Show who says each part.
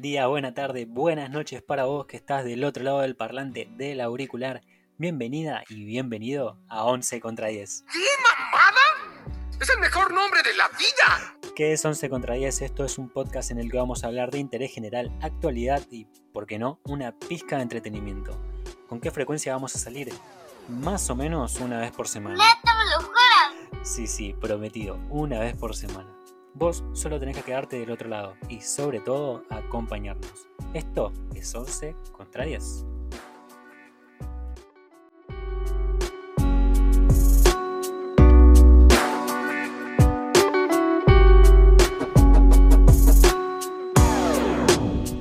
Speaker 1: día, buena tarde, buenas noches para vos que estás del otro lado del parlante del auricular. Bienvenida y bienvenido a 11 contra 10.
Speaker 2: ¿Qué mamada? ¡Es el mejor nombre de la vida!
Speaker 1: ¿Qué es 11 contra 10? Esto es un podcast en el que vamos a hablar de interés general, actualidad y, por qué no, una pizca de entretenimiento. ¿Con qué frecuencia vamos a salir? Más o menos una vez por semana. Sí, sí, prometido, una vez por semana. Vos solo tenés que quedarte del otro lado y sobre todo acompañarnos. Esto es 11 contra 10.